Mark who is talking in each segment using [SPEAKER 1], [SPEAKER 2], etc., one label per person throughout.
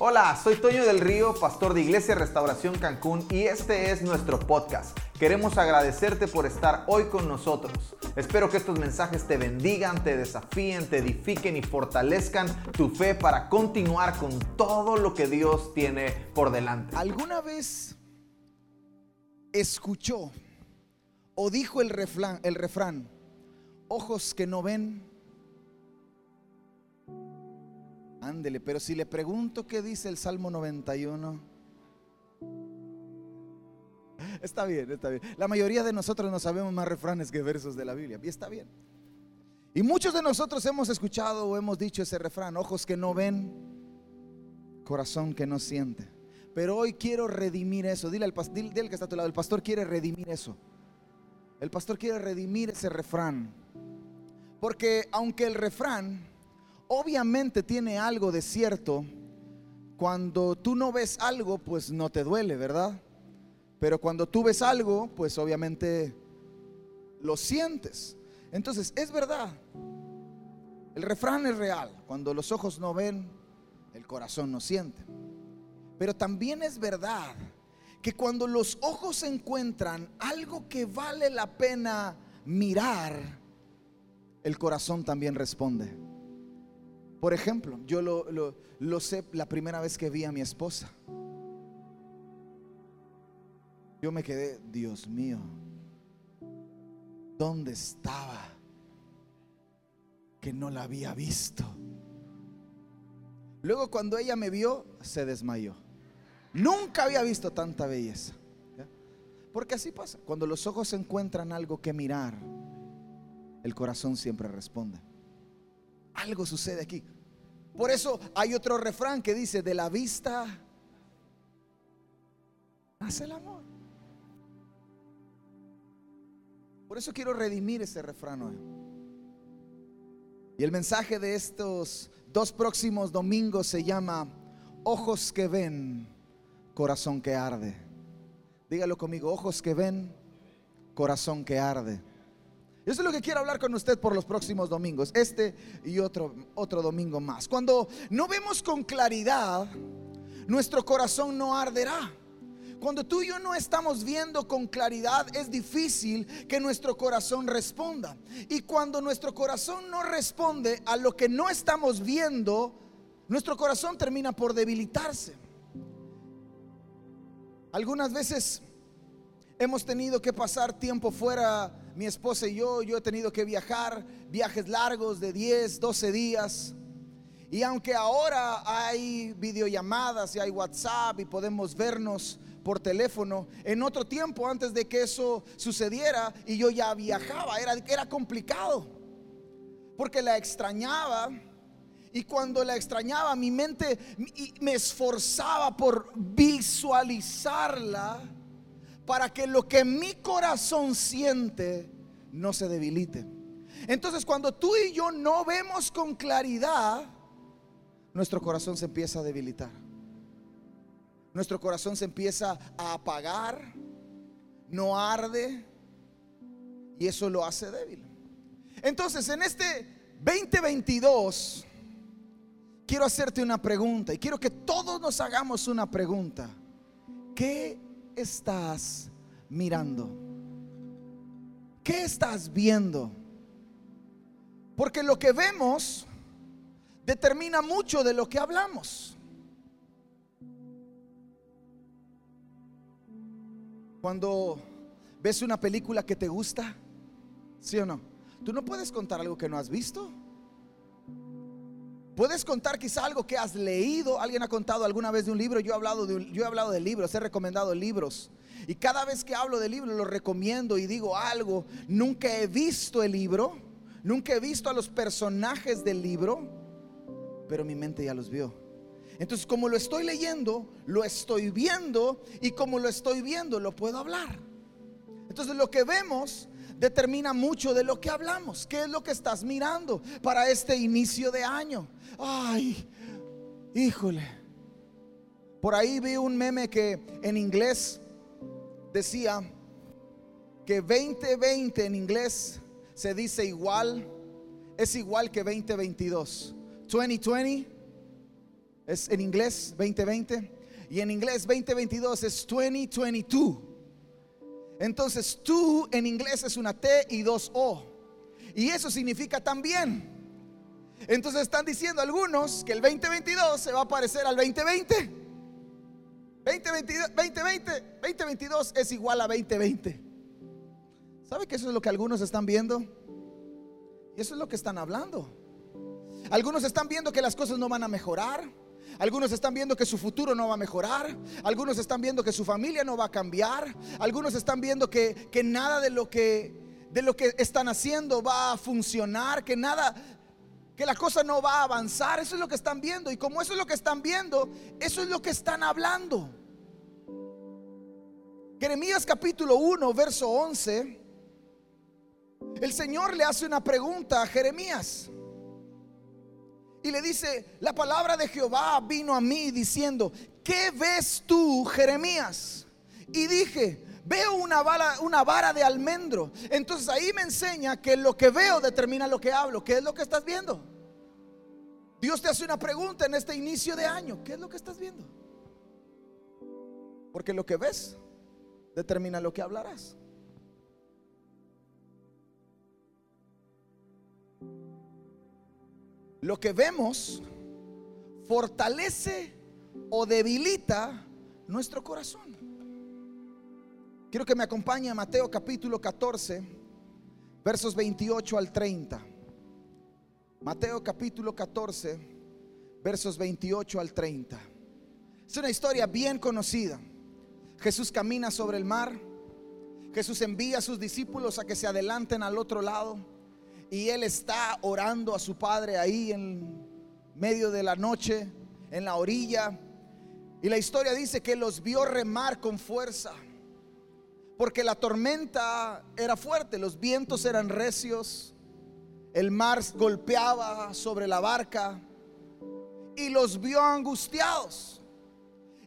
[SPEAKER 1] Hola, soy Toño del Río, pastor de Iglesia Restauración Cancún y este es nuestro podcast. Queremos agradecerte por estar hoy con nosotros. Espero que estos mensajes te bendigan, te desafíen, te edifiquen y fortalezcan tu fe para continuar con todo lo que Dios tiene por delante.
[SPEAKER 2] ¿Alguna vez escuchó o dijo el refrán, el refrán ojos que no ven, Ándele, pero si le pregunto qué dice el Salmo 91, está bien, está bien. La mayoría de nosotros no sabemos más refranes que versos de la Biblia, y está bien. Y muchos de nosotros hemos escuchado o hemos dicho ese refrán, ojos que no ven, corazón que no siente. Pero hoy quiero redimir eso. Dile al dile, que está a tu lado, el pastor quiere redimir eso. El pastor quiere redimir ese refrán. Porque aunque el refrán obviamente tiene algo de cierto. Cuando tú no ves algo, pues no te duele, ¿verdad? Pero cuando tú ves algo, pues obviamente lo sientes. Entonces, es verdad. El refrán es real. Cuando los ojos no ven, el corazón no siente. Pero también es verdad que cuando los ojos encuentran algo que vale la pena mirar, el corazón también responde. Por ejemplo, yo lo, sé la primera vez que vi a mi esposa. Yo me quedé, Dios mío, ¿dónde estaba? Que no la había visto. Luego cuando ella me vio, se desmayó. Nunca había visto tanta belleza. Porque así pasa. Cuando los ojos encuentran algo que mirar, el corazón siempre responde. Algo sucede aquí. Por eso hay otro refrán que dice, de la vista hace el amor. Por eso quiero redimir ese refrán hoy. Y el mensaje de estos dos próximos domingos se llama Ojos que ven, corazón que arde. Dígalo conmigo, ojos que ven, corazón que arde. Eso es lo que quiero hablar con usted por los próximos domingos, este y otro, otro domingo más. Cuando no vemos con claridad, nuestro corazón no arderá. Cuando tú y yo no estamos viendo con claridad, es difícil que nuestro corazón responda. Y cuando nuestro corazón no responde a lo que no estamos viendo, nuestro corazón termina por debilitarse. Algunas veces hemos tenido que pasar tiempo fuera mi esposa y yo, yo he tenido que viajar, viajes largos de 10, 12 días. Y aunque ahora hay videollamadas y hay WhatsApp y podemos vernos por teléfono, en otro tiempo antes de que eso sucediera y yo ya viajaba, era, era complicado. Porque la extrañaba. Y cuando la extrañaba, mi mente me esforzaba por visualizarla para que lo que mi corazón siente no se debilite. Entonces cuando tú y yo no vemos con claridad, nuestro corazón se empieza a debilitar. Nuestro corazón se empieza a apagar, no arde y eso lo hace débil. Entonces en este 2022 quiero hacerte una pregunta y quiero que todos nos hagamos una pregunta. ¿Qué estás mirando? ¿Qué estás viendo? Porque lo que vemos determina mucho de lo que hablamos. Cuando ves una película que te gusta, ¿sí o no? Tú no puedes contar algo que no has visto. Puedes contar quizá algo que has leído. Alguien ha contado alguna vez de un libro. Yo he hablado de, yo he hablado de libros, he recomendado libros. Y cada vez que hablo de libros lo recomiendo y digo algo. Nunca he visto el libro. Nunca he visto a los personajes del libro. Pero mi mente ya los vio. Entonces como lo estoy leyendo, lo estoy viendo. Y como lo estoy viendo, lo puedo hablar. Entonces lo que vemos determina mucho de lo que hablamos. ¿Qué es lo que estás mirando para este inicio de año? Ay, híjole. Por ahí vi un meme que en inglés decía que 2020 en inglés se dice igual, es igual que 2022. 2020 es en inglés 2020 y en inglés 2022 es 2022. Entonces tú en inglés es una T y dos O. Y eso significa también. Entonces están diciendo algunos que el 2022 se va a parecer al 2020. 2022, 2020, 2022 es igual a 2020. ¿Sabe que eso es lo que algunos están viendo? Y eso es lo que están hablando. Algunos están viendo que las cosas no van a mejorar. Algunos están viendo que su futuro no va a mejorar. Algunos están viendo que su familia no va a cambiar. Algunos están viendo que, que nada de lo que de lo que están haciendo va a funcionar, que nada que la cosa no va a avanzar. Eso es lo que están viendo. Y como eso es lo que están viendo, eso es lo que están hablando. Jeremías capítulo 1, verso 11. El Señor le hace una pregunta a Jeremías. Y le dice, la palabra de Jehová vino a mí diciendo, ¿qué ves tú, Jeremías? Y dije, veo una vara, una vara de almendro. Entonces ahí me enseña que lo que veo determina lo que hablo. ¿Qué es lo que estás viendo? Dios te hace una pregunta en este inicio de año. ¿Qué es lo que estás viendo? Porque lo que ves determina lo que hablarás. Lo que vemos fortalece o debilita nuestro corazón. Quiero que me acompañe a Mateo capítulo 14, versos 28 al 30. Mateo capítulo 14, versos 28 al 30. Es una historia bien conocida. Jesús camina sobre el mar. Jesús envía a sus discípulos a que se adelanten al otro lado y él está orando a su padre ahí en medio de la noche, en la orilla. Y la historia dice que los vio remar con fuerza, porque la tormenta era fuerte, los vientos eran recios, el mar golpeaba sobre la barca y los vio angustiados.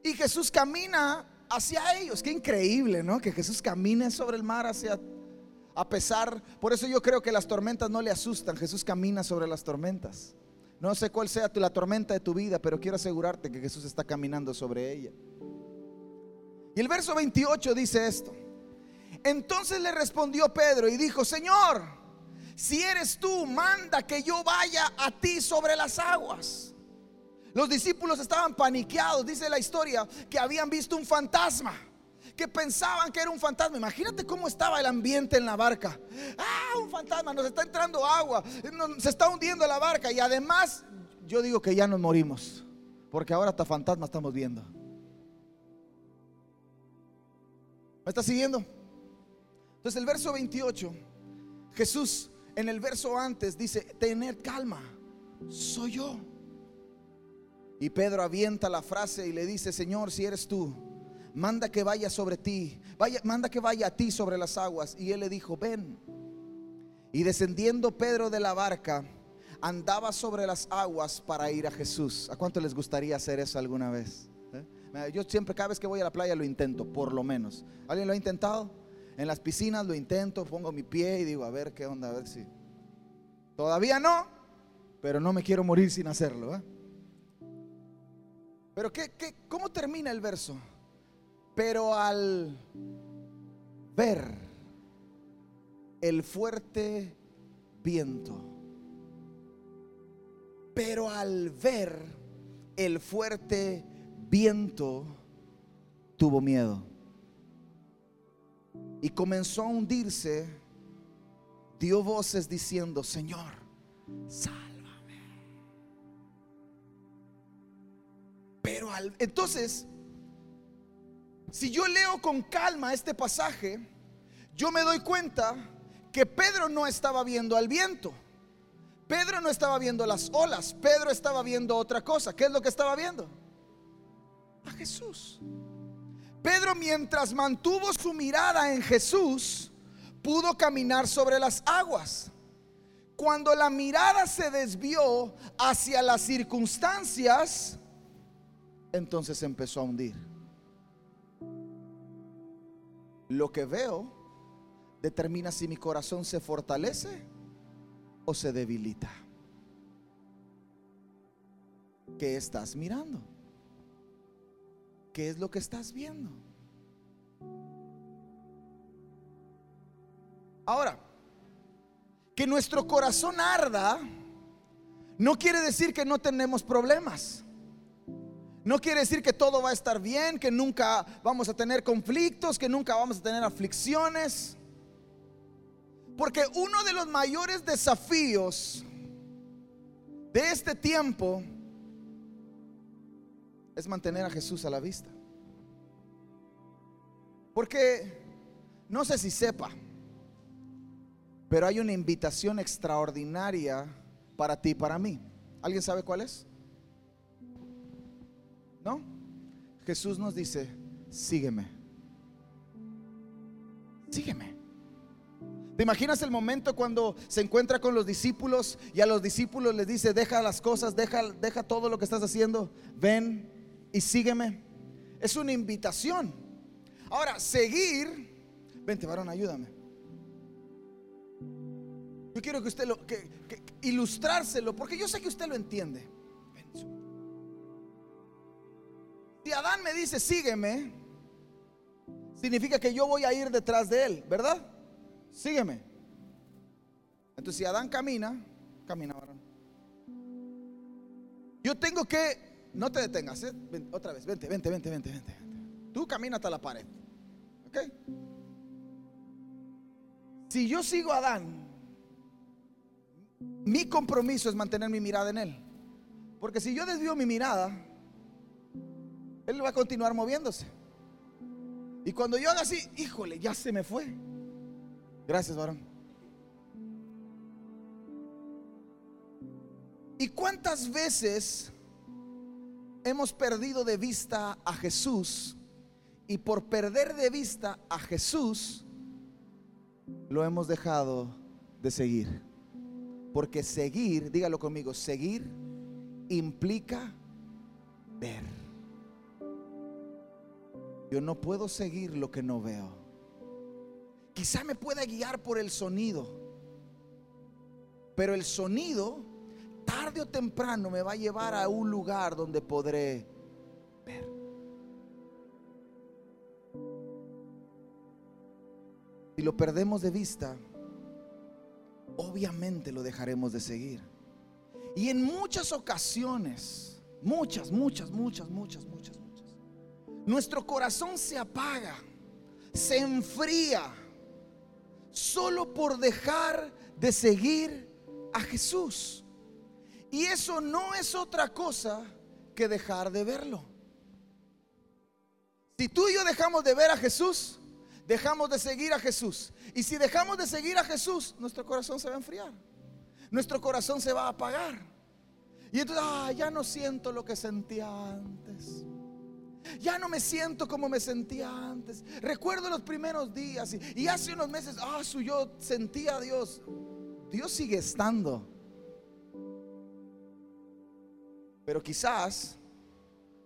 [SPEAKER 2] Y Jesús camina hacia ellos. Qué increíble, ¿no? Que Jesús camine sobre el mar hacia a pesar, por eso yo creo que las tormentas no le asustan. Jesús camina sobre las tormentas. No sé cuál sea la tormenta de tu vida, pero quiero asegurarte que Jesús está caminando sobre ella. Y el verso 28 dice esto. Entonces le respondió Pedro y dijo, Señor, si eres tú, manda que yo vaya a ti sobre las aguas. Los discípulos estaban paniqueados, dice la historia, que habían visto un fantasma que pensaban que era un fantasma. Imagínate cómo estaba el ambiente en la barca. Ah, un fantasma, nos está entrando agua, se está hundiendo la barca y además yo digo que ya nos morimos, porque ahora hasta fantasma estamos viendo. ¿Me está siguiendo? Entonces el verso 28, Jesús en el verso antes dice, tener calma, soy yo. Y Pedro avienta la frase y le dice, Señor, si eres tú, manda que vaya sobre ti, vaya, manda que vaya a ti sobre las aguas. Y él le dijo, ven. Y descendiendo Pedro de la barca, andaba sobre las aguas para ir a Jesús. ¿A cuánto les gustaría hacer eso alguna vez? ¿Eh? Yo siempre, cada vez que voy a la playa, lo intento, por lo menos. ¿Alguien lo ha intentado? En las piscinas lo intento, pongo mi pie y digo, a ver qué onda, a ver si. Todavía no, pero no me quiero morir sin hacerlo. ¿eh? Pero ¿qué, qué, ¿cómo termina el verso? Pero al ver el fuerte viento, pero al ver el fuerte viento, tuvo miedo. Y comenzó a hundirse, dio voces diciendo, Señor, sálvame. Pero al, entonces si yo leo con calma este pasaje, yo me doy cuenta que Pedro no estaba viendo al viento. Pedro no estaba viendo las olas, Pedro estaba viendo otra cosa. ¿Qué es lo que estaba viendo? A Jesús. Pedro mientras mantuvo su mirada en Jesús, pudo caminar sobre las aguas. Cuando la mirada se desvió hacia las circunstancias, entonces empezó a hundir. Lo que veo determina si mi corazón se fortalece o se debilita. ¿qué estás mirando? ¿Qué es lo que estás viendo? Ahora, que nuestro corazón arda no quiere decir que no tenemos problemas. No quiere decir que todo va a estar bien, que nunca vamos a tener conflictos, que nunca vamos a tener aflicciones. Porque uno de los mayores desafíos de este tiempo es mantener a Jesús a la vista. Porque no sé si sepa, pero hay una invitación extraordinaria para ti y para mí. ¿Alguien sabe cuál es? ¿No? Jesús nos dice, sígueme. Sígueme. ¿Te imaginas el momento cuando se encuentra con los discípulos y a los discípulos les dice, deja las cosas, deja, deja todo lo que estás haciendo, ven y sígueme? Es una invitación. Ahora, seguir, vente varón, ayúdame. Yo quiero que usted lo, que, ilustrárselo, porque yo sé que usted lo entiende. Si Adán me dice, sígueme, significa que yo voy a ir detrás de él, ¿verdad? Sígueme. Entonces, si Adán camina, camina. Yo tengo que, no te detengas, ¿eh? otra vez, vente, vente, vente, vente, vente. Tú camina hasta la pared. ¿Ok? Si yo sigo a Adán, mi compromiso es mantener mi mirada en él. Porque si yo desvío mi mirada, él va a continuar moviéndose. Y cuando yo haga así, híjole, ya se me fue. Gracias, varón. ¿Y cuántas veces hemos perdido de vista a Jesús? Y por perder de vista a Jesús, lo hemos dejado de seguir. Porque seguir, dígalo conmigo, seguir implica ver. Yo no puedo seguir lo que no veo. Quizá me pueda guiar por el sonido, pero el sonido tarde o temprano me va a llevar a un lugar donde podré ver. Si lo perdemos de vista, obviamente lo dejaremos de seguir. Y en muchas ocasiones, muchas, muchas, muchas, muchas, muchas, nuestro corazón se apaga, se enfría solo por dejar de seguir a Jesús. Y eso no es otra cosa que dejar de verlo. Si tú y yo dejamos de ver a Jesús, dejamos de seguir a Jesús. Y si dejamos de seguir a Jesús, nuestro corazón se va a enfriar. Nuestro corazón se va a apagar. Y entonces, ah, ya no siento lo que sentía antes. Ya no me siento como me sentía antes. Recuerdo los primeros días y, hace unos meses, ah, yo sentía a Dios. Dios sigue estando. Pero quizás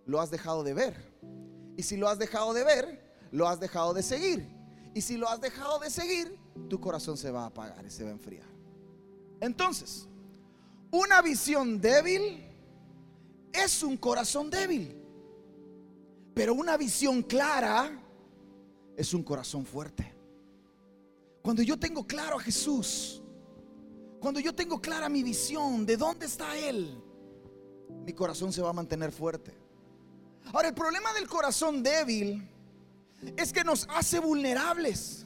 [SPEAKER 2] lo has dejado de ver. Y si lo has dejado de ver, lo has dejado de seguir. Y si lo has dejado de seguir, tu corazón se va a apagar y se va a enfriar. Entonces, una visión débil es un corazón débil. Pero una visión clara es un corazón fuerte. Cuando yo tengo claro a Jesús, cuando yo tengo clara mi visión de dónde está Él, mi corazón se va a mantener fuerte. Ahora, el problema del corazón débil es que nos hace vulnerables.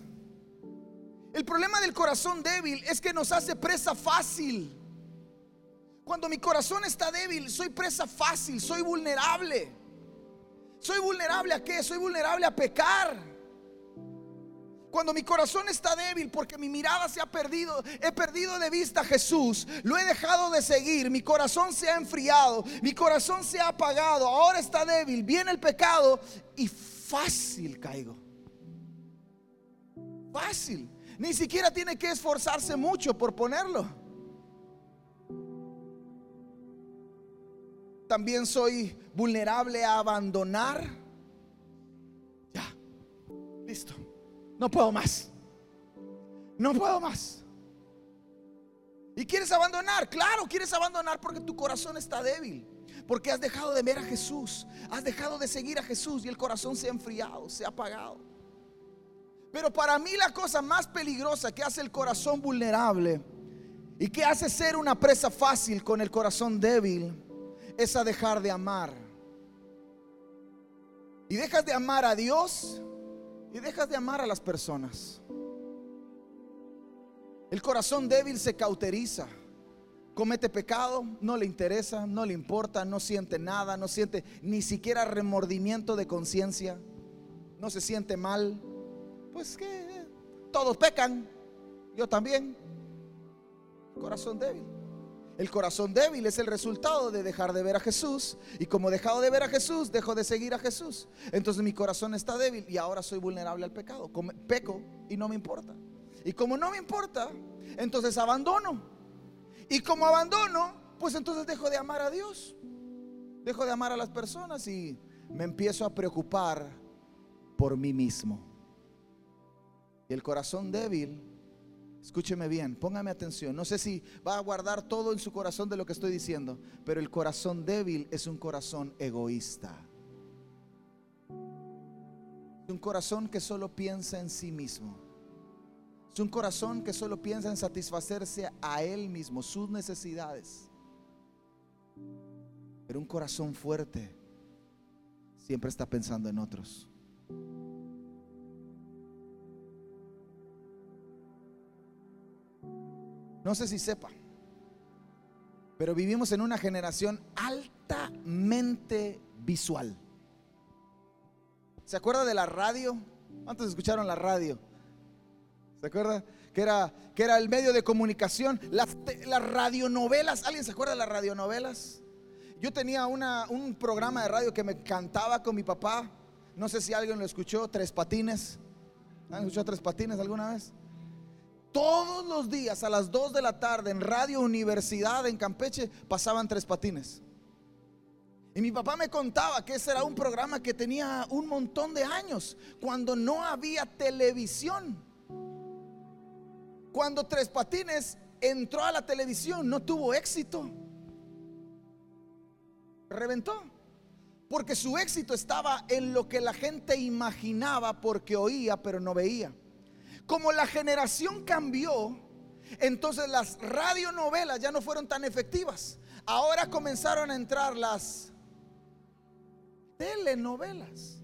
[SPEAKER 2] El problema del corazón débil es que nos hace presa fácil. Cuando mi corazón está débil, soy presa fácil, soy vulnerable. ¿Soy vulnerable a qué? Soy vulnerable a pecar. Cuando mi corazón está débil porque mi mirada se ha perdido, he perdido de vista a Jesús, lo he dejado de seguir, mi corazón se ha enfriado, mi corazón se ha apagado, ahora está débil, viene el pecado y fácil caigo. Fácil. Ni siquiera tiene que esforzarse mucho por ponerlo. También soy vulnerable a abandonar. Ya, listo. No puedo más. No puedo más. ¿Y quieres abandonar? Claro, quieres abandonar porque tu corazón está débil. Porque has dejado de ver a Jesús, has dejado de seguir a Jesús y el corazón se ha enfriado, se ha apagado. Pero para mí la cosa más peligrosa que hace el corazón vulnerable y que hace ser una presa fácil con el corazón débil es a dejar de amar. Y dejas de amar a Dios y dejas de amar a las personas. El corazón débil se cauteriza. Comete pecado, no le interesa, no le importa, no siente nada, no siente ni siquiera remordimiento de conciencia, no se siente mal. Pues que todos pecan, yo también. Corazón débil. El corazón débil es el resultado de dejar de ver a Jesús. Y como he dejado de ver a Jesús, dejo de seguir a Jesús. Entonces mi corazón está débil y ahora soy vulnerable al pecado. Peco y no me importa. Y como no me importa, entonces abandono. Y como abandono, pues entonces dejo de amar a Dios. Dejo de amar a las personas y me empiezo a preocupar por mí mismo. Y el corazón débil, escúcheme bien, póngame atención. No sé si va a guardar todo en su corazón de lo que estoy diciendo, pero el corazón débil es un corazón egoísta. Es un corazón que solo piensa en sí mismo. Es un corazón que solo piensa en satisfacerse a él mismo, sus necesidades. Pero un corazón fuerte siempre está pensando en otros. No sé si sepa, pero vivimos en una generación altamente visual. ¿Se acuerda de la radio? ¿Cuántos escucharon la radio? ¿Se acuerda? Que era, que era el medio de comunicación. Las, las radionovelas. ¿Alguien se acuerda de las radionovelas? Yo tenía una, un programa de radio que me cantaba con mi papá. No sé si alguien lo escuchó, Tres Patines. ¿Han escuchado Tres Patines alguna vez? Todos los días a las 2 de la tarde en Radio Universidad en Campeche pasaban Tres Patines. Y mi papá me contaba que ese era un programa que tenía un montón de años, cuando no había televisión. Cuando Tres Patines entró a la televisión no tuvo éxito. Reventó. Porque su éxito estaba en lo que la gente imaginaba porque oía pero no veía. Como la generación cambió, entonces las radionovelas ya no fueron tan efectivas. Ahora comenzaron a entrar las telenovelas.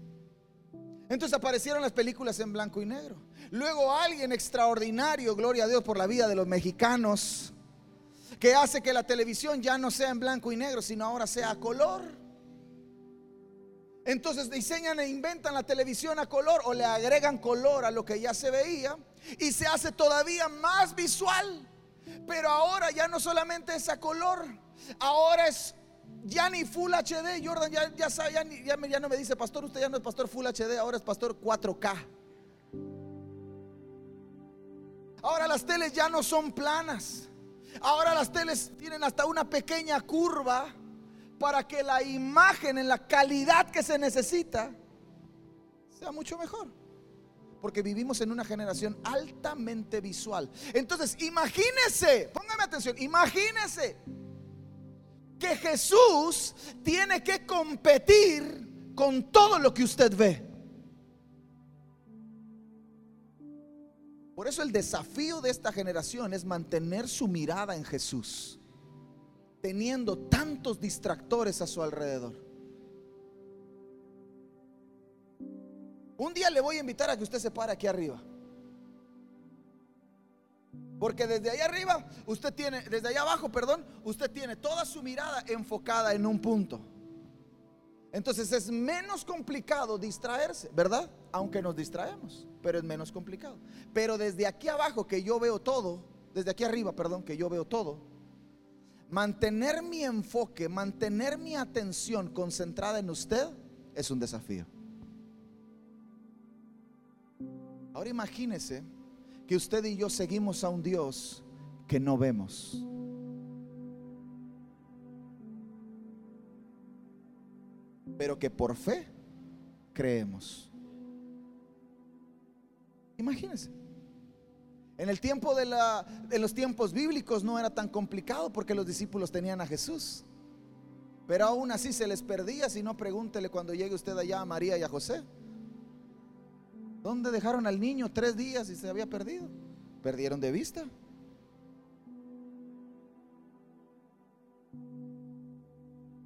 [SPEAKER 2] Entonces aparecieron las películas en blanco y negro. Luego alguien extraordinario, gloria a Dios por la vida de los mexicanos, que hace que la televisión ya no sea en blanco y negro, sino ahora sea a color. Entonces diseñan e inventan la televisión a color o le agregan color a lo que ya se veía y se hace todavía más visual. Pero ahora ya no solamente es a color, ahora es ya ni Full HD, Jordan ya, ya, ya, ya, no me dice, pastor, usted ya no es pastor Full HD, ahora es pastor 4K. Ahora las teles ya no son planas. Ahora las teles tienen hasta una pequeña curva para que la imagen en la calidad que se necesita sea mucho mejor. Porque vivimos en una generación altamente visual. Entonces, imagínese, póngame atención, imagínese que Jesús tiene que competir con todo lo que usted ve. Por eso el desafío de esta generación es mantener su mirada en Jesús, teniendo tantos distractores a su alrededor. Un día le voy a invitar a que usted se pare aquí arriba. Porque desde ahí arriba, usted tiene, desde allá abajo, perdón, usted tiene toda su mirada enfocada en un punto. Entonces es menos complicado distraerse, ¿verdad? Aunque nos distraemos, pero es menos complicado. Pero desde aquí abajo que yo veo todo, desde aquí arriba, perdón, que yo veo todo, mantener mi enfoque, mantener mi atención concentrada en usted es un desafío. Ahora imagínese que usted y yo seguimos a un Dios que no vemos. Pero que por fe creemos. Imagínense. En el tiempo de, la, los tiempos bíblicos no era tan complicado porque los discípulos tenían a Jesús. Pero aún así se les perdía, si no pregúntele cuando llegue usted allá a María y a José. ¿Dónde dejaron al niño tres días y se había perdido? Perdieron de vista.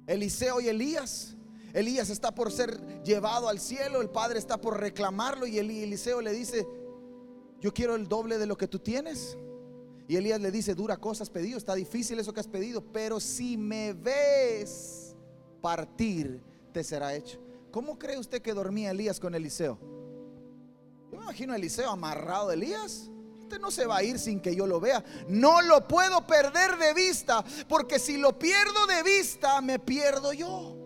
[SPEAKER 2] Eliseo y Elías. Elías está por ser llevado al cielo, el padre está por reclamarlo y Eliseo le dice, yo quiero el doble de lo que tú tienes. Y Elías le dice, dura cosas pedido, está difícil eso que has pedido, pero si me ves partir, te será hecho. ¿Cómo cree usted que dormía Elías con Eliseo? Yo me imagino a Eliseo amarrado a Elías. Usted no se va a ir sin que yo lo vea. No lo puedo perder de vista, porque si lo pierdo de vista, me pierdo yo.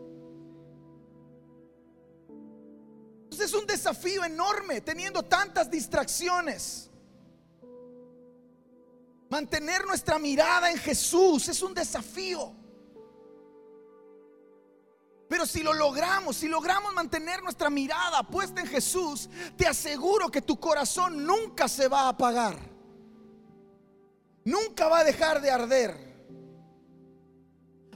[SPEAKER 2] Entonces es un desafío enorme teniendo tantas distracciones. Mantener nuestra mirada en Jesús es un desafío. Pero si lo logramos, si logramos mantener nuestra mirada puesta en Jesús, te aseguro que tu corazón nunca se va a apagar. Nunca va a dejar de arder.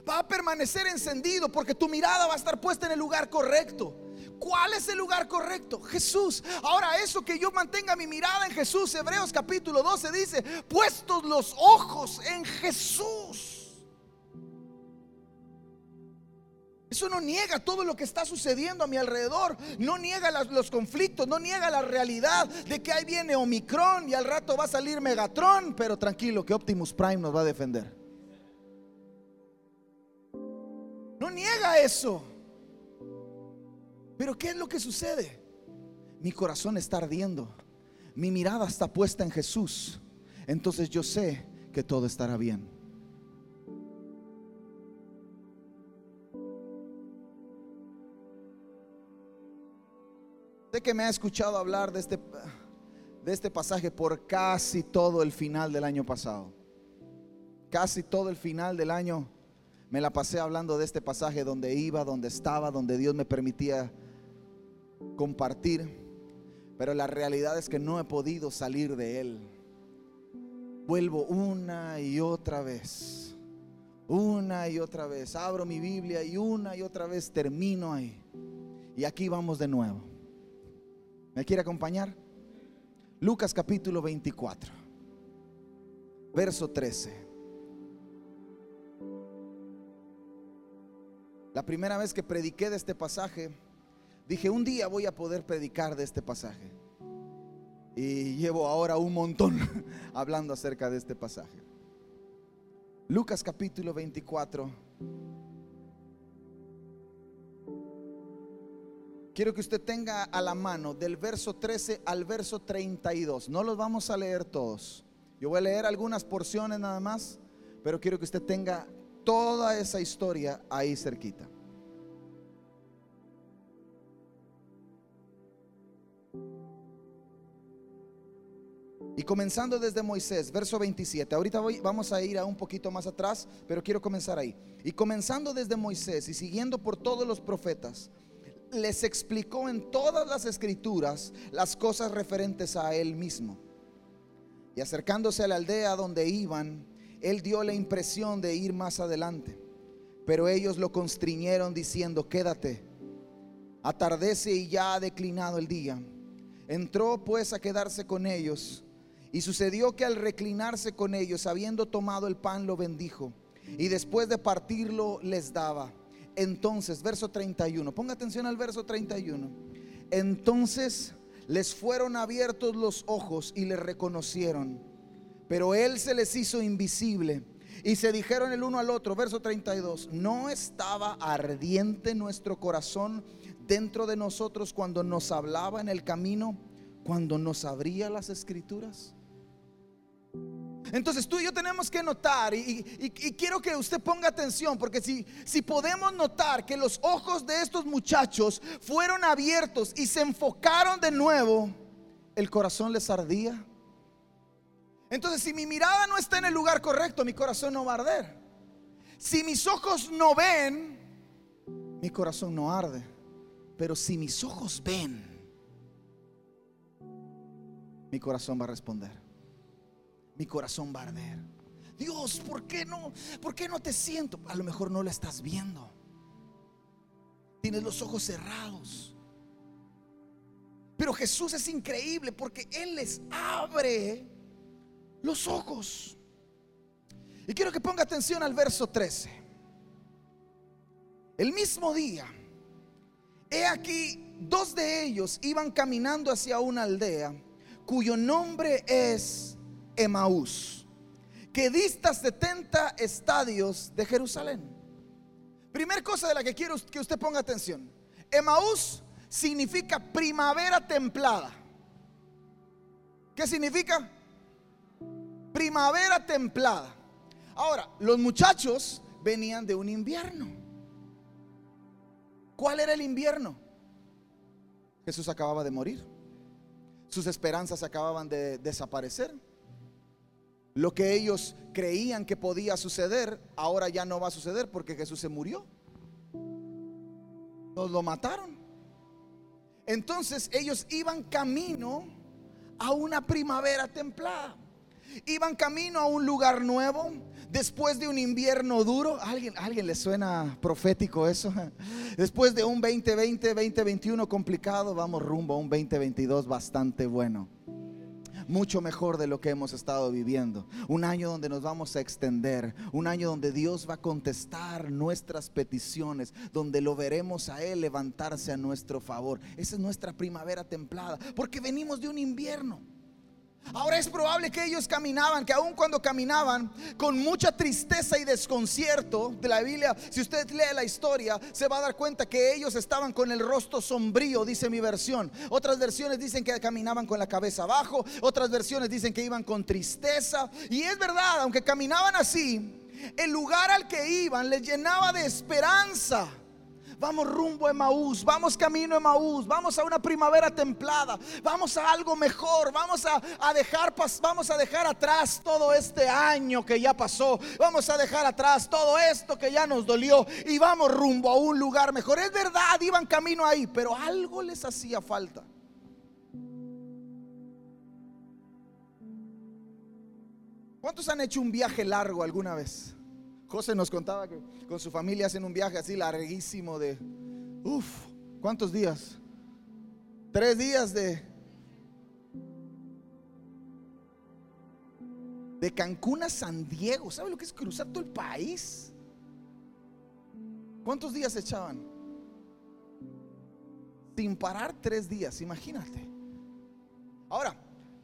[SPEAKER 2] Va a permanecer encendido porque tu mirada va a estar puesta en el lugar correcto. ¿Cuál es el lugar correcto? Jesús. Ahora, eso que yo mantenga mi mirada en Jesús, Hebreos capítulo 12 dice, puestos los ojos en Jesús. Eso no niega todo lo que está sucediendo a mi alrededor, no niega los conflictos, no niega la realidad de que ahí viene Omicron y al rato va a salir Megatron, pero tranquilo que Optimus Prime nos va a defender. No niega eso. Pero ¿qué es lo que sucede? Mi corazón está ardiendo. Mi mirada está puesta en Jesús. Entonces yo sé que todo estará bien. Sé que me ha escuchado hablar de este, de este pasaje por casi todo el final del año pasado. Casi todo el final del año me la pasé hablando de este pasaje donde iba, donde estaba, donde Dios me permitía compartir, pero la realidad es que no he podido salir de él. Vuelvo una y otra vez, una y otra vez, abro mi Biblia y una y otra vez termino ahí. Y aquí vamos de nuevo. ¿Me quiere acompañar? Lucas capítulo 24, verso 13. La primera vez que prediqué de este pasaje, Dije, un día voy a poder predicar de este pasaje. Y llevo ahora un montón hablando acerca de este pasaje. Lucas capítulo 24. Quiero que usted tenga a la mano del verso 13 al verso 32. No los vamos a leer todos. Yo voy a leer algunas porciones nada más, pero quiero que usted tenga toda esa historia ahí cerquita. Y comenzando desde Moisés, verso 27. Ahorita voy, vamos a ir a un poquito más atrás, pero quiero comenzar ahí. Y comenzando desde Moisés y siguiendo por todos los profetas, les explicó en todas las escrituras las cosas referentes a él mismo. Y acercándose a la aldea donde iban, él dio la impresión de ir más adelante. Pero ellos lo constriñeron diciendo, quédate, atardece y ya ha declinado el día. Entró pues a quedarse con ellos y sucedió que al reclinarse con ellos, habiendo tomado el pan, lo bendijo. Y después de partirlo, les daba. Entonces, verso 31, ponga atención al verso 31. Entonces les fueron abiertos los ojos y le reconocieron. Pero él se les hizo invisible. Y se dijeron el uno al otro, verso 32, ¿no estaba ardiente nuestro corazón dentro de nosotros cuando nos hablaba en el camino, cuando nos abría las escrituras? Entonces tú y yo tenemos que notar, y, quiero que usted ponga atención, porque si, si podemos notar que los ojos de estos muchachos fueron abiertos y se enfocaron de nuevo, el corazón les ardía. Entonces si mi mirada no está en el lugar correcto, mi corazón no va a arder. Si mis ojos no ven, mi corazón no arde. Pero si mis ojos ven, mi corazón va a responder mi corazón va a arder. Dios, ¿por qué no? ¿Por qué no te siento? A lo mejor no lo estás viendo. tienes los ojos cerrados. Pero Jesús es increíble porque Él les abre los ojos. Y quiero que ponga atención al verso 13. El mismo día, he aquí, dos de ellos iban caminando hacia una aldea cuyo nombre es Emaús, que dista 70 estadios de Jerusalén. Primer cosa de la que quiero que usted ponga atención. Emaús significa primavera templada. ¿Qué significa? Primavera templada. Ahora, los muchachos venían de un invierno. ¿Cuál era el invierno? Jesús acababa de morir. Sus esperanzas acababan de desaparecer. Lo que ellos creían que podía suceder, ahora ya no va a suceder porque Jesús se murió. Nos lo mataron. Entonces ellos iban camino a una primavera templada. Iban camino a un lugar nuevo, después de un invierno duro. alguien, alguien le suena profético eso? Después de un 2020, 2021 complicado, vamos rumbo a un 2022 bastante bueno mucho mejor de lo que hemos estado viviendo. Un año donde nos vamos a extender, un año donde Dios va a contestar nuestras peticiones, donde lo veremos a Él levantarse a nuestro favor. Esa es nuestra primavera templada, porque venimos de un invierno. Ahora es probable que ellos caminaban, que aun cuando caminaban con mucha tristeza y desconcierto de la Biblia, si usted lee la historia, se va a dar cuenta que ellos estaban con el rostro sombrío, dice mi versión. Otras versiones dicen que caminaban con la cabeza abajo, otras versiones dicen que iban con tristeza. Y es verdad, aunque caminaban así, el lugar al que iban les llenaba de esperanza. Vamos rumbo a Emaús, vamos camino a Emaús, vamos a una primavera templada, vamos a algo mejor, vamos a, a, dejar vamos a dejar atrás todo este año que ya pasó, vamos a dejar atrás todo esto que ya nos dolió y vamos rumbo a un lugar mejor. Es verdad, iban camino ahí, pero algo les hacía falta. ¿Cuántos han hecho un viaje largo alguna vez? José nos contaba que con su familia hacen un viaje así larguísimo de, uff, ¿cuántos días? Tres días de, de Cancún a San Diego. ¿Sabe lo que es cruzar todo el país? ¿Cuántos días echaban? Sin parar tres días, imagínate. Ahora,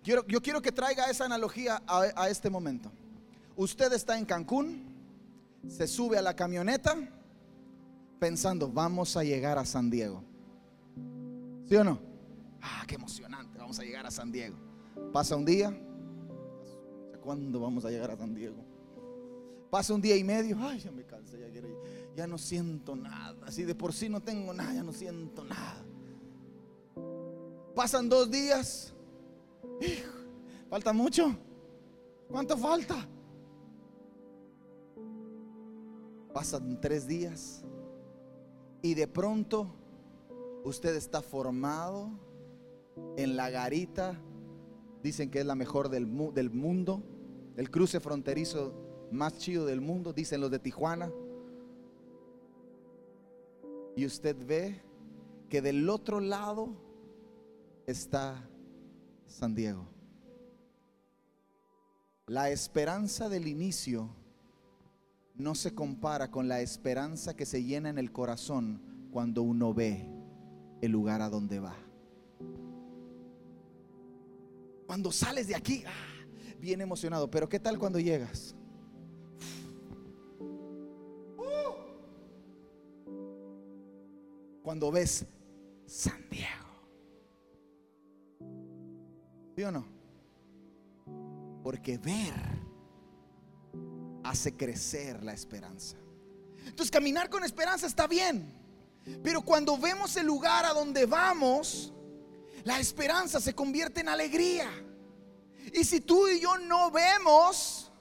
[SPEAKER 2] quiero, yo quiero que traiga esa analogía a, a este momento. Usted está en Cancún, se sube a la camioneta pensando, vamos a llegar a San Diego. ¿Sí o no? Ah, qué emocionante, vamos a llegar a San Diego. Pasa un día, ¿cuándo vamos a llegar a San Diego? Pasa un día y medio, ay, ya me cansé, ya, ya no siento nada. Así de por sí no tengo nada, ya no siento nada. Pasan dos días, falta mucho. ¿Cuánto falta? Pasan tres días y de pronto usted está formado en la garita, dicen que es la mejor del, del mundo, el cruce fronterizo más chido del mundo, dicen los de Tijuana. Y usted ve que del otro lado está San Diego. La esperanza del inicio no se compara con la esperanza que se llena en el corazón cuando uno ve el lugar a donde va. Cuando sales de aquí, ah, bien emocionado, pero ¿qué tal cuando llegas? Cuando ves San Diego. ¿Sí o no? Porque ver hace crecer la esperanza. Entonces caminar con esperanza está bien, pero cuando vemos el lugar a donde vamos, la esperanza se convierte en alegría. Y si tú y yo no vemos,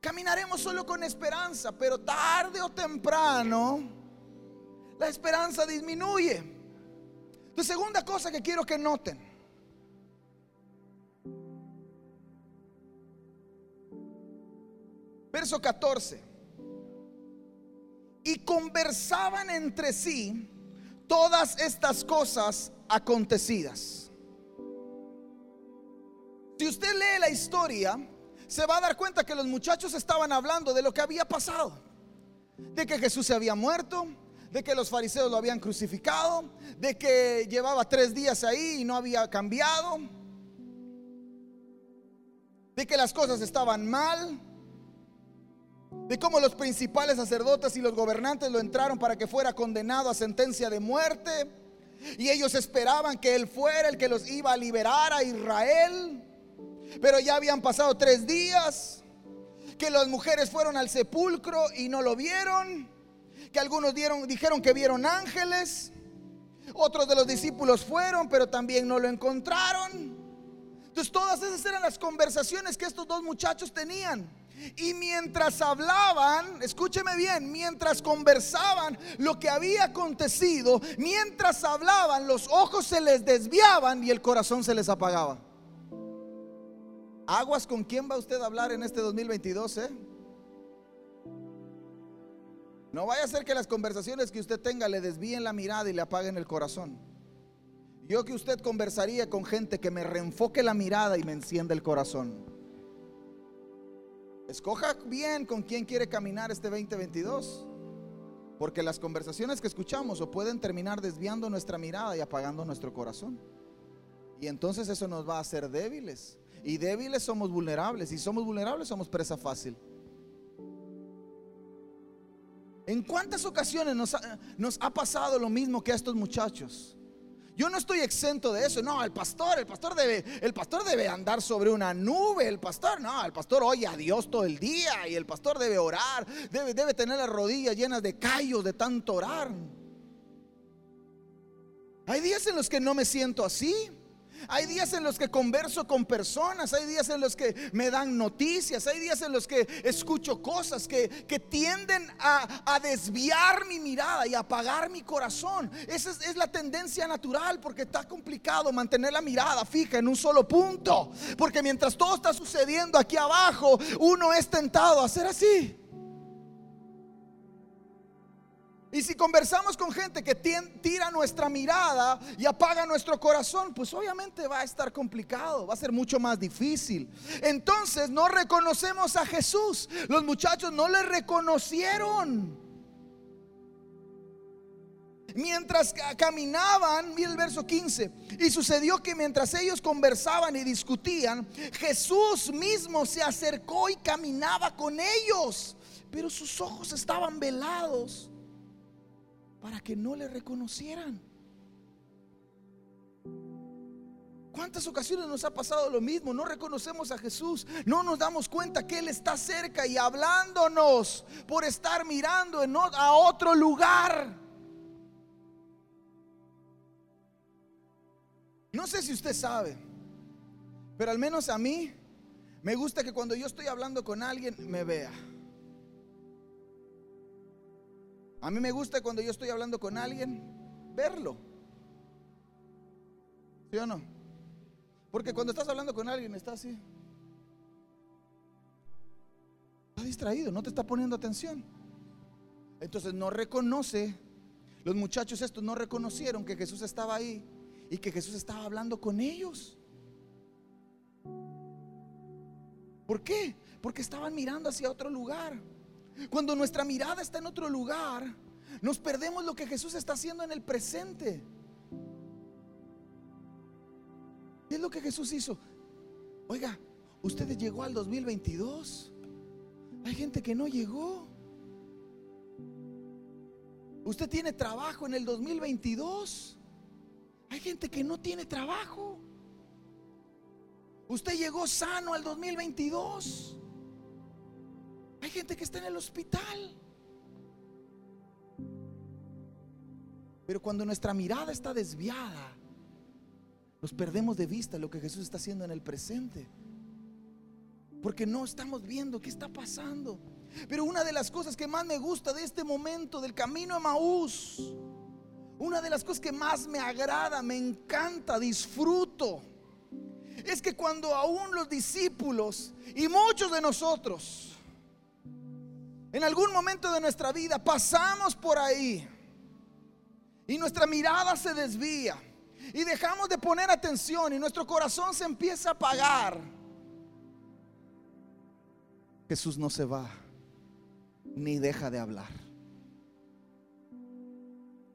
[SPEAKER 2] caminaremos solo con esperanza, pero tarde o temprano la esperanza disminuye. La segunda cosa que quiero que noten Verso 14. y conversaban entre sí todas estas cosas acontecidas. Si usted lee la historia, se va a dar cuenta que los muchachos estaban hablando de lo que había pasado. De que Jesús se había muerto, de que los fariseos lo habían crucificado, de que llevaba tres días ahí y no había cambiado, de que las cosas estaban mal, de cómo los principales sacerdotes y los gobernantes lo entraron para que fuera condenado a sentencia de muerte. Y ellos esperaban que él fuera el que los iba a liberar a Israel. Pero ya habían pasado tres días, que las mujeres fueron al sepulcro y no lo vieron, que algunos dijeron que vieron ángeles, otros de los discípulos fueron, pero también no lo encontraron. Entonces todas esas eran las conversaciones que estos dos muchachos tenían. Y mientras hablaban, escúcheme bien, mientras conversaban lo que había acontecido, mientras hablaban, los ojos se les desviaban y el corazón se les apagaba. Aguas con quién va usted a hablar en este 2022, ¿eh? No vaya a ser que las conversaciones que usted tenga le desvíen la mirada y le apaguen el corazón. Yo que usted conversaría con gente que me reenfoque la mirada y me encienda el corazón. Escoja bien con quién quiere caminar este 2022. Porque las conversaciones que escuchamos o pueden terminar desviando nuestra mirada y apagando nuestro corazón. Y entonces eso nos va a hacer débiles. Y débiles somos vulnerables. Y somos vulnerables somos presa fácil. ¿En cuántas ocasiones nos ha, nos ha pasado lo mismo que a estos muchachos? Yo no estoy exento de eso. No, el pastor, el pastor debe, el pastor debe andar sobre una nube. El pastor, no, el pastor oye a Dios todo el día y el pastor debe orar, debe, debe tener las rodillas llenas de callos de tanto orar. Hay días en los que no me siento así. Hay días en los que converso con personas, hay días en los que me dan noticias, hay días en los que escucho cosas que, tienden a, desviar mi mirada y apagar mi corazón. Esa es, es la tendencia natural porque está complicado mantener la mirada fija en un solo punto. Porque mientras todo está sucediendo aquí abajo, uno es tentado a hacer así. Y si conversamos con gente que tira nuestra mirada y apaga nuestro corazón, pues obviamente va a estar complicado, va a ser mucho más difícil. Entonces no reconocemos a Jesús. Los muchachos no le reconocieron. Mientras caminaban, mira el verso 15, y sucedió que mientras ellos conversaban y discutían, Jesús mismo se acercó y caminaba con ellos, pero sus ojos estaban velados para que no le reconocieran. ¿Cuántas ocasiones nos ha pasado lo mismo? No reconocemos a Jesús, no nos damos cuenta que Él está cerca y hablándonos por estar mirando a otro lugar. No sé si usted sabe, pero al menos a mí me gusta que cuando yo estoy hablando con alguien me vea. A mí me gusta cuando yo estoy hablando con alguien, verlo. ¿Sí o no? Porque cuando estás hablando con alguien, está así. Está distraído, no te está poniendo atención. Entonces no reconoce, los muchachos estos no reconocieron que Jesús estaba ahí y que Jesús estaba hablando con ellos. ¿Por qué? Porque estaban mirando hacia otro lugar. Cuando nuestra mirada está en otro lugar, nos perdemos lo que Jesús está haciendo en el presente. ¿Qué es lo que Jesús hizo? Oiga, ustedes llegó al 2022. Hay gente que no llegó. Usted tiene trabajo en el 2022. Hay gente que no tiene trabajo. Usted llegó sano al 2022. Hay gente que está en el hospital. Pero cuando nuestra mirada está desviada, nos perdemos de vista lo que Jesús está haciendo en el presente. Porque no estamos viendo qué está pasando. Pero una de las cosas que más me gusta de este momento del camino a Maús, una de las cosas que más me agrada, me encanta, disfruto, es que cuando aún los discípulos y muchos de nosotros En algún momento de nuestra vida pasamos por ahí y nuestra mirada se desvía y dejamos de poner atención y nuestro corazón se empieza a apagar. Jesús no se va ni deja de hablar.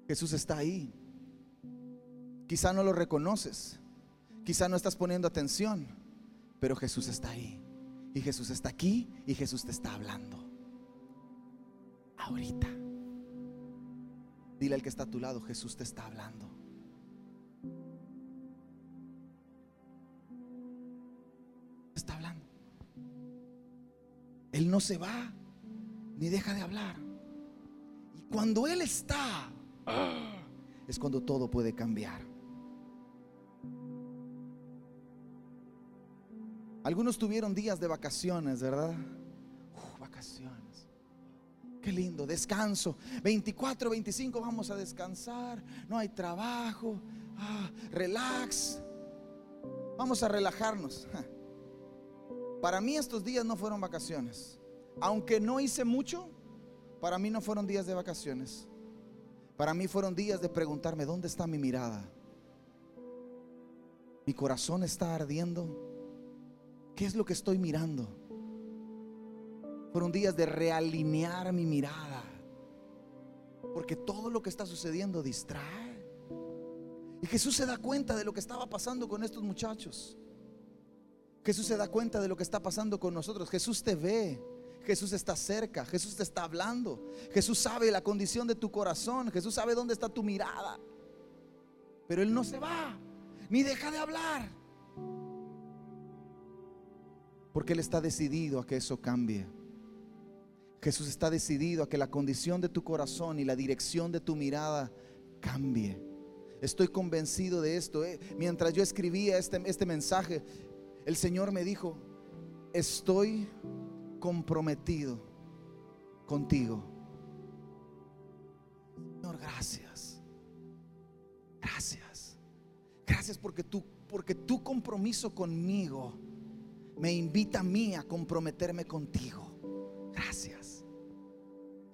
[SPEAKER 2] Jesús está ahí. Quizá no lo reconoces, quizá no estás poniendo atención, pero Jesús está ahí. Y Jesús está aquí y Jesús te está hablando. Ahorita. Dile al que está a tu lado, Jesús te está hablando. Está hablando. Él no se va ni deja de hablar. Y cuando Él está, es cuando todo puede cambiar. Algunos tuvieron días de vacaciones, ¿verdad? vacaciones. Qué lindo, descanso. 24, 25 vamos a descansar. No hay trabajo. Ah, relax. Vamos a relajarnos. Para mí estos días no fueron vacaciones. Aunque no hice mucho, para mí no fueron días de vacaciones. Para mí fueron días de preguntarme, ¿dónde está mi mirada? Mi corazón está ardiendo. ¿Qué es lo que estoy mirando? Fueron días de realinear mi mirada. Porque todo lo que está sucediendo distrae. Y Jesús se da cuenta de lo que estaba pasando con estos muchachos. Jesús se da cuenta de lo que está pasando con nosotros. Jesús te ve. Jesús está cerca. Jesús te está hablando. Jesús sabe la condición de tu corazón. Jesús sabe dónde está tu mirada. Pero Él no se va. Ni deja de hablar. Porque Él está decidido a que eso cambie. Jesús está decidido a que la condición de tu corazón y la dirección de tu mirada cambie. Estoy convencido de esto. ¿eh? Mientras yo escribía este, este mensaje, el Señor me dijo, estoy comprometido contigo. Señor, gracias. Gracias. Gracias porque tú, porque tu compromiso conmigo me invita a mí a comprometerme contigo. Gracias.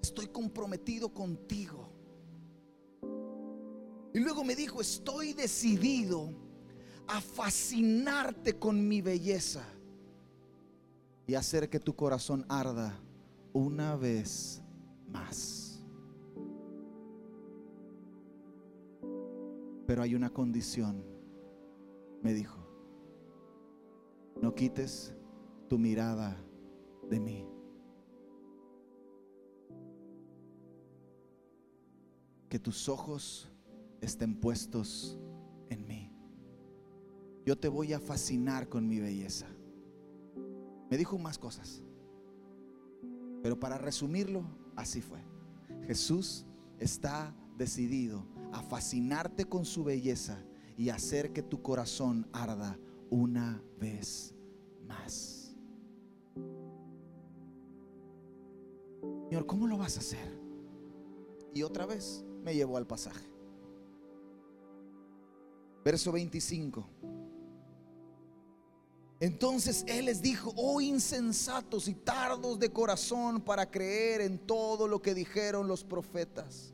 [SPEAKER 2] Estoy comprometido contigo. Y luego me dijo, estoy decidido a fascinarte con mi belleza y hacer que tu corazón arda una vez más. Pero hay una condición, me dijo. No quites tu mirada de mí. Que tus ojos estén puestos en mí. Yo te voy a fascinar con mi belleza. Me dijo más cosas. Pero para resumirlo, así fue. Jesús está decidido a fascinarte con su belleza y hacer que tu corazón arda una vez más. Señor, ¿cómo lo vas a hacer? Y otra vez me llevó al pasaje. Verso 25. Entonces Él les dijo, oh insensatos y tardos de corazón para creer en todo lo que dijeron los profetas.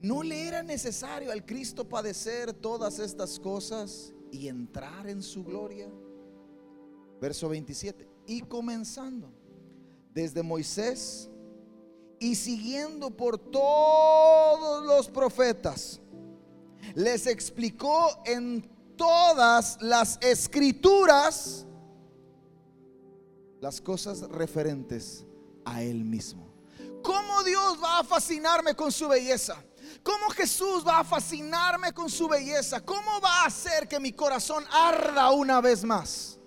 [SPEAKER 2] ¿No le era necesario al Cristo padecer todas estas cosas y entrar en su gloria. Verso 27. Y comenzando desde Moisés y siguiendo por todos los profetas, les explicó en todas las escrituras las cosas referentes a Él mismo. ¿Cómo Dios va a fascinarme con su belleza? ¿Cómo Jesús va a fascinarme con su belleza? ¿Cómo va a hacer que mi corazón arda una vez más?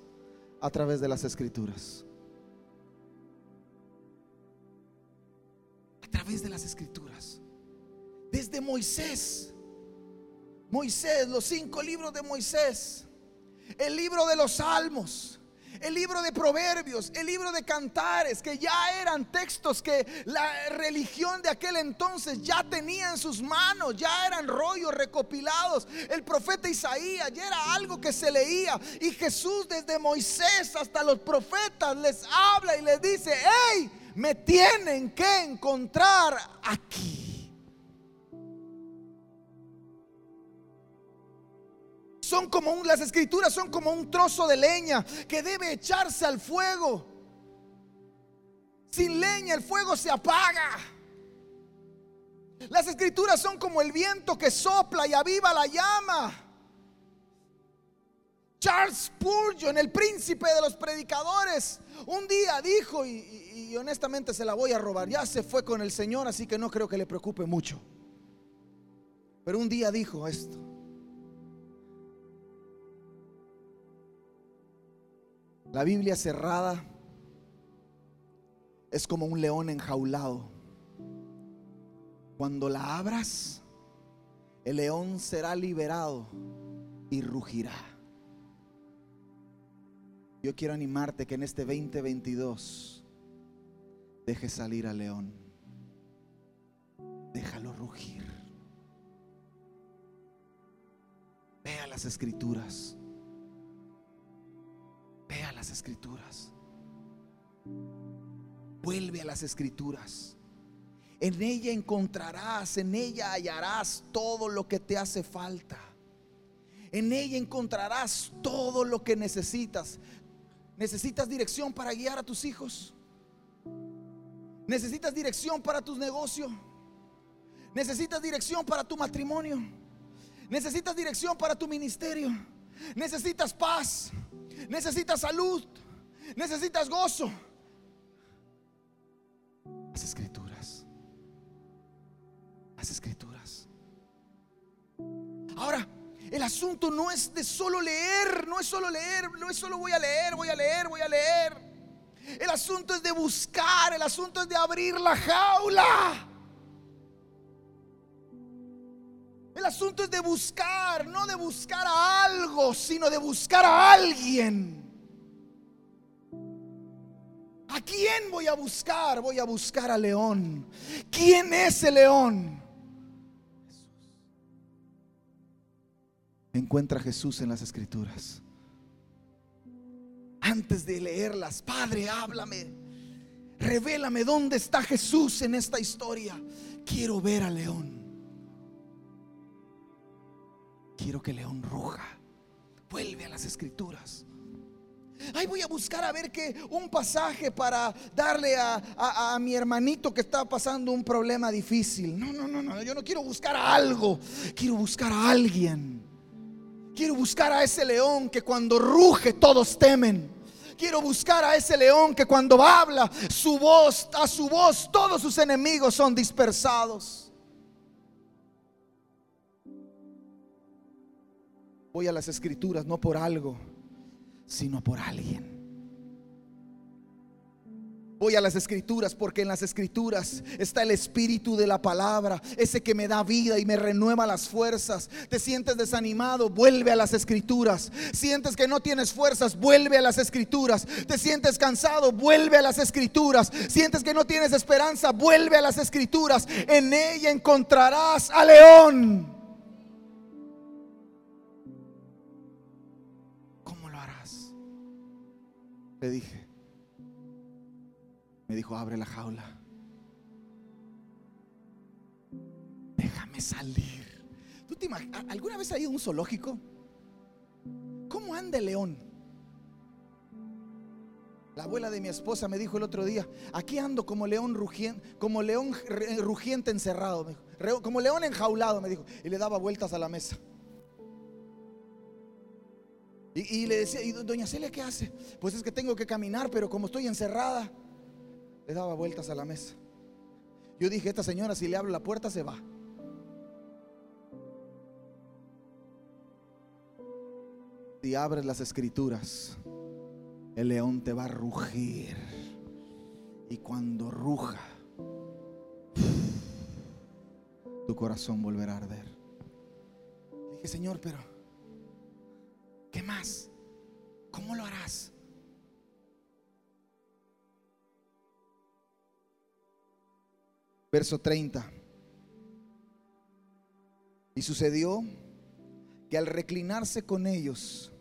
[SPEAKER 2] A través de las escrituras. A través de las escrituras. Desde Moisés. Moisés, los cinco libros de Moisés. El libro de los salmos el libro de Proverbios, el libro de Cantares, que ya eran textos que la religión de aquel entonces ya tenía en sus manos, ya eran rollos recopilados. El profeta Isaías ya era algo que se leía. Y Jesús desde Moisés hasta los profetas les habla y les dice, hey, me tienen que encontrar aquí. Son como un, las escrituras son como un trozo de leña que debe echarse al fuego. Sin leña el fuego se apaga. Las escrituras son como el viento que sopla y aviva la llama. Charles Spurgeon, el príncipe de los predicadores, un día dijo, y, honestamente se la voy a robar, ya se fue con el Señor, así que no creo que le preocupe mucho. Pero un día dijo esto. La Biblia cerrada es como un león enjaulado. Cuando la abras, el león será liberado y rugirá. Yo quiero animarte que en este 2022 dejes salir al león. Déjalo rugir. Vea las escrituras. Vea las escrituras. Vuelve a las escrituras. En ella encontrarás, en ella hallarás todo lo que te hace falta. En ella encontrarás todo lo que necesitas. ¿Necesitas dirección para guiar a tus hijos? ¿Necesitas dirección para tus negocios? ¿Necesitas dirección para tu matrimonio? ¿Necesitas dirección para tu ministerio? ¿Necesitas paz? ¿Necesitas salud? ¿Necesitas gozo? Las escrituras. Las escrituras. Ahora, el asunto no es de solo leer, no es solo leer, no es solo voy a leer, voy a leer, voy a leer. El asunto es de buscar, el asunto es de abrir la jaula. El asunto es de buscar, no de buscar a algo, sino de buscar a alguien. ¿A quién voy a buscar? Voy a buscar a León. ¿Quién es el león? encuentra Jesús en las escrituras. Antes de leerlas, Padre, háblame. Revélame dónde está Jesús en esta historia. Quiero ver a León. Quiero que León ruja. Vuelve a las escrituras. Ay, voy a buscar a ver que un pasaje para darle a, a, mi hermanito que está pasando un problema difícil. No, no, no, no. Yo no quiero buscar a algo. Quiero buscar a alguien. Quiero buscar a ese león que cuando ruge todos temen. Quiero buscar a ese león que cuando habla su voz, a su voz todos sus enemigos son dispersados. Voy a las escrituras no por algo, sino por alguien. Voy a las escrituras porque en las escrituras está el espíritu de la palabra, ese que me da vida y me renueva las fuerzas. Te sientes desanimado, vuelve a las escrituras. Sientes que no tienes fuerzas, vuelve a las escrituras. Te sientes cansado, vuelve a las escrituras. Sientes que no tienes esperanza, vuelve a las escrituras. En ella encontrarás a León. ¿Cómo lo harás? Le dije me dijo, abre la jaula. Déjame salir. ¿Tú te ¿Alguna vez has ido a un zoológico? ¿Cómo anda el león? La abuela de mi esposa me dijo el otro día, aquí ando como león rugiente, como león rugiente encerrado, como león enjaulado, me dijo, y le daba vueltas a la mesa. Y, y le decía, ¿y doña Celia qué hace? Pues es que tengo que caminar, pero como estoy encerrada, le daba vueltas a la mesa. Yo dije, esta señora si le abro la puerta se va. Si abres las escrituras, el león te va a rugir. Y cuando ruja, tu corazón volverá a arder. dije, Señor, pero ¿qué más? ¿Cómo lo harás? Verso 30. Y sucedió que al reclinarse con ellos,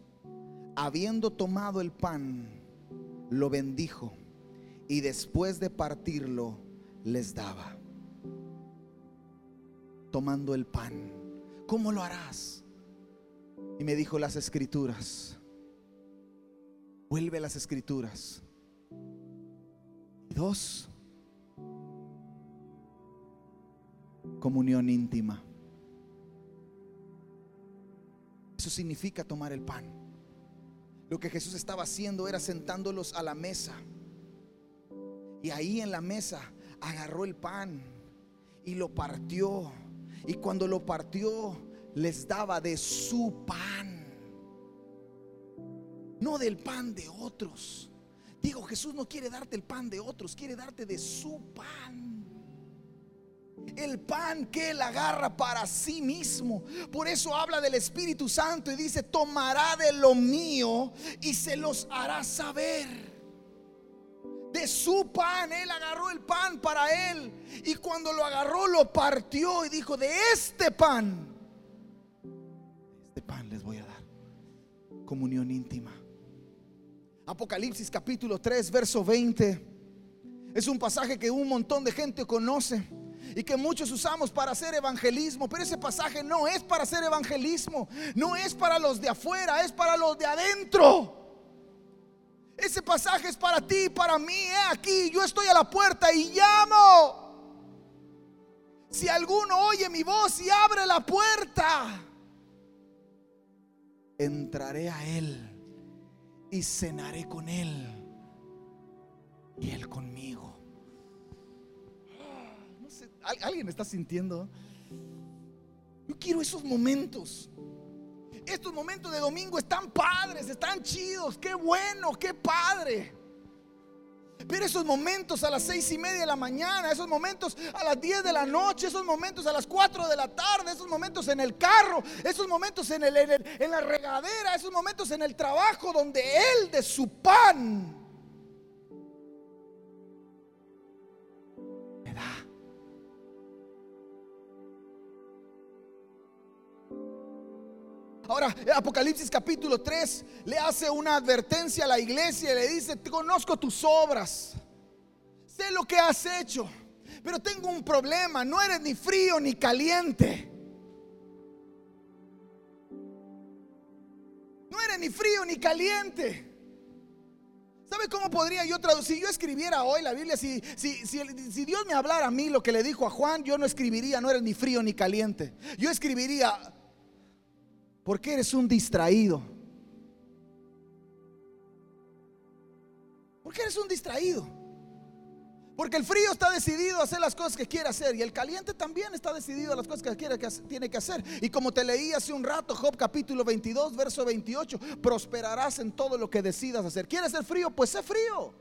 [SPEAKER 2] habiendo tomado el pan, lo bendijo y después de partirlo les daba. Tomando el pan, ¿cómo lo harás? Y me dijo las escrituras. Vuelve a las escrituras. Y dos, comunión íntima. Eso significa tomar el pan. Lo que Jesús estaba haciendo era sentándolos a la mesa. Y ahí en la mesa agarró el pan y lo partió. Y cuando lo partió, les daba de su pan. No del pan de otros. Digo, Jesús no quiere darte el pan de otros, quiere darte de su pan el pan que él agarra para sí mismo. Por eso habla del Espíritu Santo y dice, tomará de lo mío y se los hará saber. De su pan, él agarró el pan para él. Y cuando lo agarró, lo partió y dijo, de este pan, este pan les voy a dar. Comunión íntima. Apocalipsis capítulo 3, verso 20. Es un pasaje que un montón de gente conoce y que muchos usamos para hacer evangelismo, pero ese pasaje no es para hacer evangelismo, no es para los de afuera, es para los de adentro. Ese pasaje es para ti, para mí, aquí, yo estoy a la puerta y llamo. Si alguno oye mi voz y abre la puerta, entraré a él y cenaré con él y él conmigo. ¿Alguien está sintiendo? Yo quiero esos momentos. Estos momentos de domingo están padres, están chidos. Qué bueno, qué padre. Pero esos momentos a las seis y media de la mañana, esos momentos a las diez de la noche, esos momentos a las cuatro de la tarde, esos momentos en el carro, esos momentos en, el, en la regadera, esos momentos en el trabajo donde Él de su pan Apocalipsis capítulo 3 le hace una advertencia a la iglesia y le dice, te conozco tus obras, sé lo que has hecho, pero tengo un problema, no eres ni frío ni caliente. No eres ni frío ni caliente. ¿Sabe cómo podría yo traducir? Si yo escribiera hoy la Biblia, si, si, si, Dios me hablara a mí lo que le dijo a Juan, yo no escribiría, no eres ni frío ni caliente. Yo escribiría, porque eres un distraído. Porque eres un distraído. Porque el frío está decidido a hacer las cosas que quiere hacer y el caliente también está decidido a las cosas que, quiere, que tiene que hacer. Y como te leí hace un rato, Job capítulo 22, verso 28, prosperarás en todo lo que decidas hacer. ¿Quieres ser frío? Pues sé frío.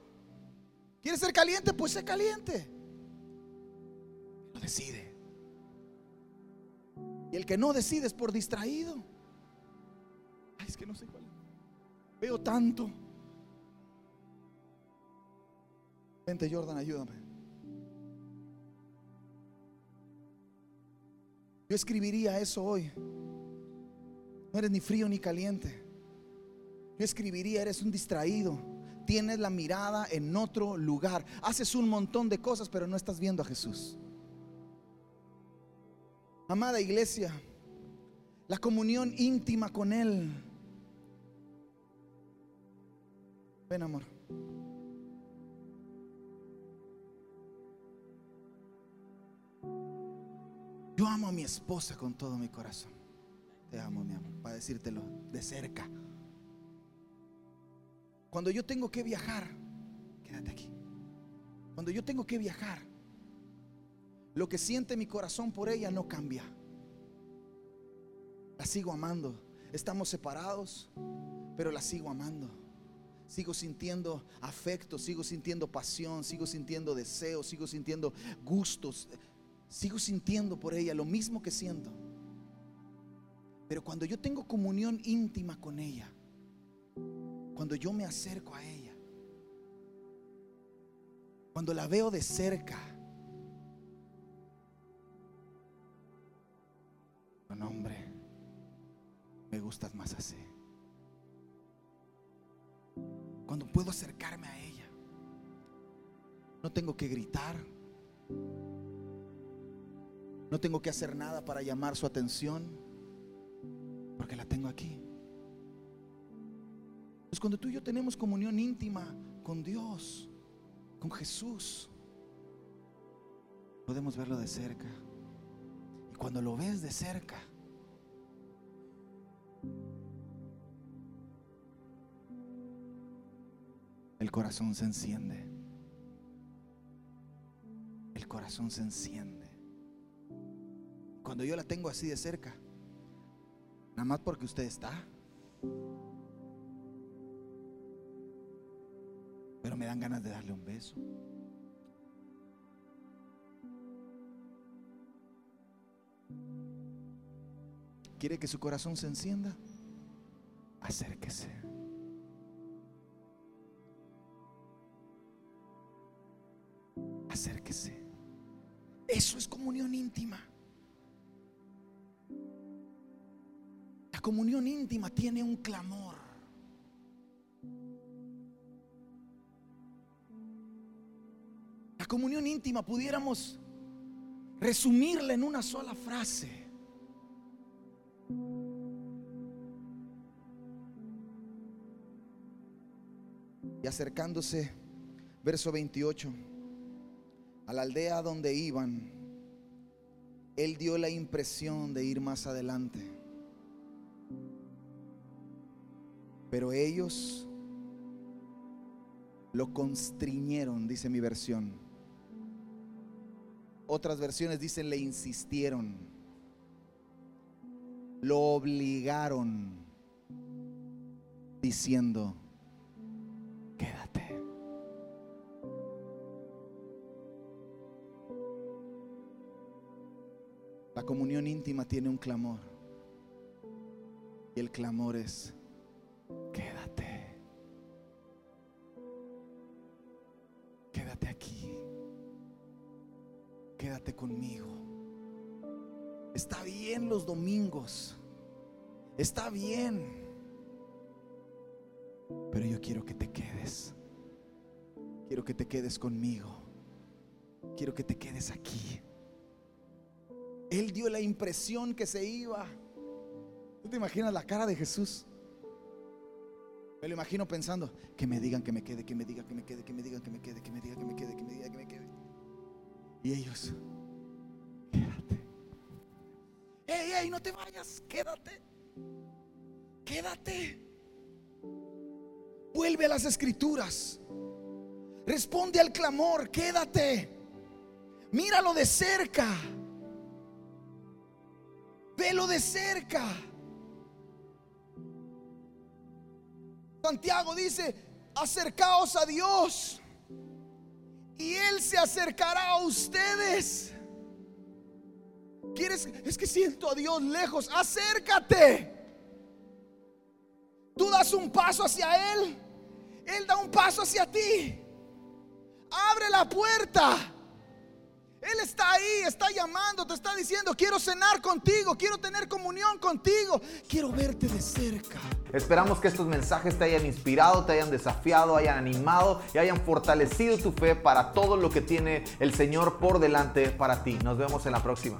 [SPEAKER 2] ¿Quieres ser caliente? Pues sé caliente. Lo decide. Y el que no decide es por distraído es que no sé cuál. Veo tanto. Vente, Jordan, ayúdame. Yo escribiría eso hoy. No eres ni frío ni caliente. Yo escribiría, eres un distraído. Tienes la mirada en otro lugar. Haces un montón de cosas, pero no estás viendo a Jesús. Amada iglesia, la comunión íntima con Él Ven, amor. Yo amo a mi esposa con todo mi corazón. Te amo, mi amor, para decírtelo de cerca. Cuando yo tengo que viajar, quédate aquí. Cuando yo tengo que viajar, lo que siente mi corazón por ella no cambia. La sigo amando. Estamos separados, pero la sigo amando sigo sintiendo afecto, sigo sintiendo pasión, sigo sintiendo deseo, sigo sintiendo gustos, sigo sintiendo por ella lo mismo que siento. Pero cuando yo tengo comunión íntima con ella, cuando yo me acerco a ella, cuando la veo de cerca, no hombre, me gustas más así cuando puedo acercarme a ella. No tengo que gritar. No tengo que hacer nada para llamar su atención. Porque la tengo aquí. Pues cuando tú y yo tenemos comunión íntima con Dios, con Jesús, podemos verlo de cerca. Y cuando lo ves de cerca, el corazón se enciende. El corazón se enciende. Cuando yo la tengo así de cerca, nada más porque usted está. Pero me dan ganas de darle un beso. ¿Quiere que su corazón se encienda? Acérquese. Acérquese. Eso es comunión íntima. La comunión íntima tiene un clamor. La comunión íntima pudiéramos resumirla en una sola frase. Y acercándose, verso 28, a la aldea donde iban, él dio la impresión de ir más adelante. Pero ellos lo constriñeron, dice mi versión. Otras versiones dicen le insistieron, lo obligaron, diciendo, comunión íntima tiene un clamor. Y el clamor es, quédate. Quédate aquí. Quédate conmigo. Está bien los domingos. Está bien. Pero yo quiero que te quedes. Quiero que te quedes conmigo. Quiero que te quedes aquí. Él dio la impresión que se iba. ¿Tú te imaginas la cara de Jesús? Me lo imagino pensando, que me digan que me quede, que me digan que me quede, que me digan que me quede, que me digan que me quede, que me digan que me quede. Y ellos, quédate. Ey, ey, no te vayas, quédate. Quédate. Vuelve a las escrituras. Responde al clamor, quédate. Míralo de cerca. Velo de cerca. Santiago dice, acercaos a Dios y Él se acercará a ustedes. ¿Quieres? Es que siento a Dios lejos. Acércate. Tú das un paso hacia Él. Él da un paso hacia ti. Abre la puerta. Él está ahí, está llamando, te está diciendo, quiero cenar contigo, quiero tener comunión contigo, quiero verte de cerca.
[SPEAKER 1] Esperamos que estos mensajes te hayan inspirado, te hayan desafiado, hayan animado y hayan fortalecido tu fe para todo lo que tiene el Señor por delante para ti. Nos vemos en la próxima.